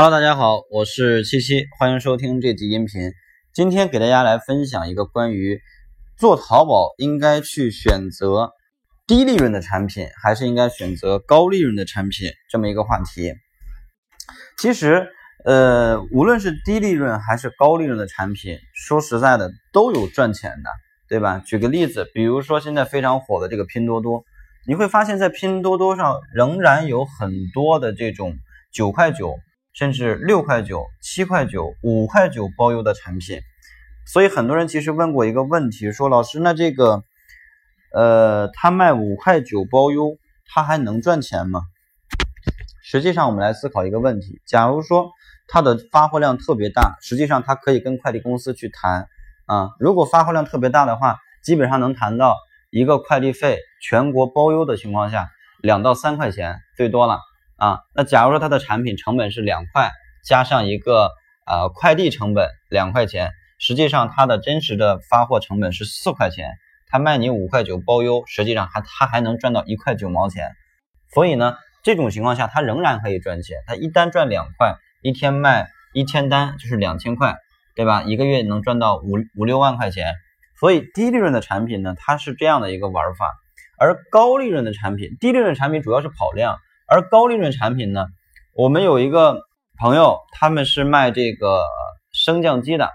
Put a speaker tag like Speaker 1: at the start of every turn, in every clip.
Speaker 1: Hello，大家好，我是七七，欢迎收听这集音频。今天给大家来分享一个关于做淘宝应该去选择低利润的产品，还是应该选择高利润的产品这么一个话题。其实，呃，无论是低利润还是高利润的产品，说实在的都有赚钱的，对吧？举个例子，比如说现在非常火的这个拼多多，你会发现在拼多多上仍然有很多的这种九块九。甚至六块九、七块九、五块九包邮的产品，所以很多人其实问过一个问题，说老师，那这个，呃，他卖五块九包邮，他还能赚钱吗？实际上，我们来思考一个问题：假如说他的发货量特别大，实际上他可以跟快递公司去谈啊。如果发货量特别大的话，基本上能谈到一个快递费全国包邮的情况下，两到三块钱最多了。啊，那假如说它的产品成本是两块，加上一个呃快递成本两块钱，实际上它的真实的发货成本是四块钱，它卖你五块九包邮，实际上还它还能赚到一块九毛钱，所以呢，这种情况下它仍然可以赚钱，它一单赚两块，一天卖一千单就是两千块，对吧？一个月能赚到五五六万块钱，所以低利润的产品呢，它是这样的一个玩法，而高利润的产品，低利润产品主要是跑量。而高利润产品呢，我们有一个朋友，他们是卖这个升降机的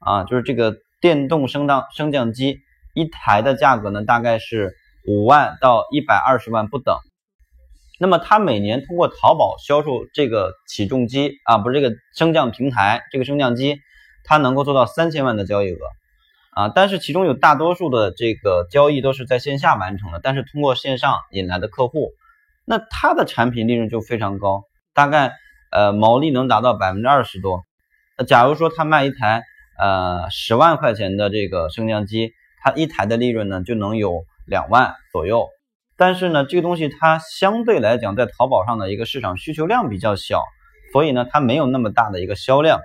Speaker 1: 啊，就是这个电动升降升降机，一台的价格呢大概是五万到一百二十万不等。那么他每年通过淘宝销售这个起重机啊，不是这个升降平台，这个升降机，他能够做到三千万的交易额啊。但是其中有大多数的这个交易都是在线下完成的，但是通过线上引来的客户。那它的产品利润就非常高，大概呃毛利能达到百分之二十多。那假如说他卖一台呃十万块钱的这个升降机，它一台的利润呢就能有两万左右。但是呢，这个东西它相对来讲在淘宝上的一个市场需求量比较小，所以呢它没有那么大的一个销量。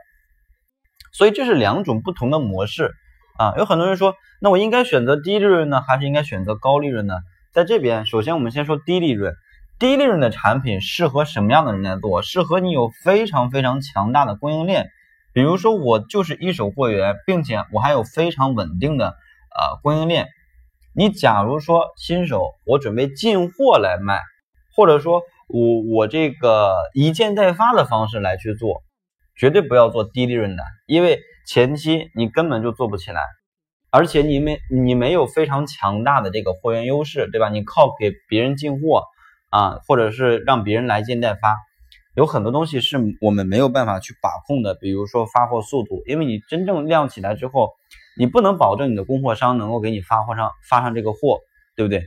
Speaker 1: 所以这是两种不同的模式啊。有很多人说，那我应该选择低利润呢，还是应该选择高利润呢？在这边，首先我们先说低利润。低利润的产品适合什么样的人来做？适合你有非常非常强大的供应链，比如说我就是一手货源，并且我还有非常稳定的呃供应链。你假如说新手，我准备进货来卖，或者说我我这个一件代发的方式来去做，绝对不要做低利润的，因为前期你根本就做不起来，而且你没你没有非常强大的这个货源优势，对吧？你靠给别人进货。啊，或者是让别人来件代发，有很多东西是我们没有办法去把控的，比如说发货速度，因为你真正量起来之后，你不能保证你的供货商能够给你发货上发上这个货，对不对？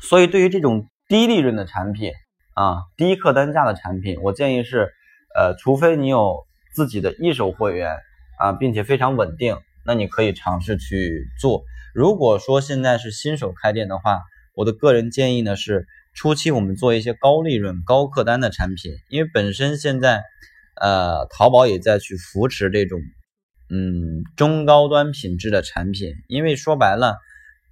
Speaker 1: 所以对于这种低利润的产品啊，低客单价的产品，我建议是，呃，除非你有自己的一手货源啊，并且非常稳定，那你可以尝试去做。如果说现在是新手开店的话，我的个人建议呢是。初期我们做一些高利润、高客单的产品，因为本身现在，呃，淘宝也在去扶持这种，嗯，中高端品质的产品。因为说白了，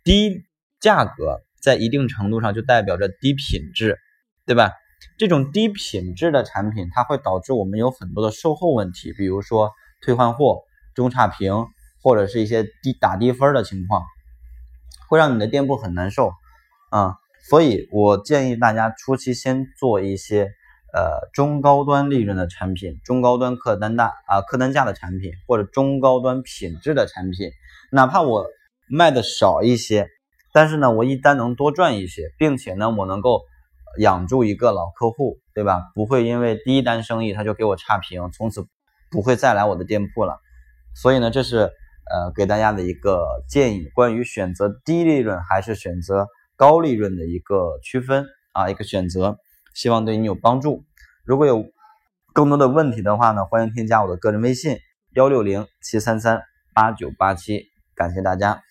Speaker 1: 低价格在一定程度上就代表着低品质，对吧？这种低品质的产品，它会导致我们有很多的售后问题，比如说退换货、中差评，或者是一些低打低分的情况，会让你的店铺很难受啊。所以我建议大家初期先做一些呃中高端利润的产品，中高端客单大啊客单价的产品，或者中高端品质的产品，哪怕我卖的少一些，但是呢我一单能多赚一些，并且呢我能够养住一个老客户，对吧？不会因为第一单生意他就给我差评，从此不会再来我的店铺了。所以呢这是呃给大家的一个建议，关于选择低利润还是选择。高利润的一个区分啊，一个选择，希望对你有帮助。如果有更多的问题的话呢，欢迎添加我的个人微信幺六零七三三八九八七，感谢大家。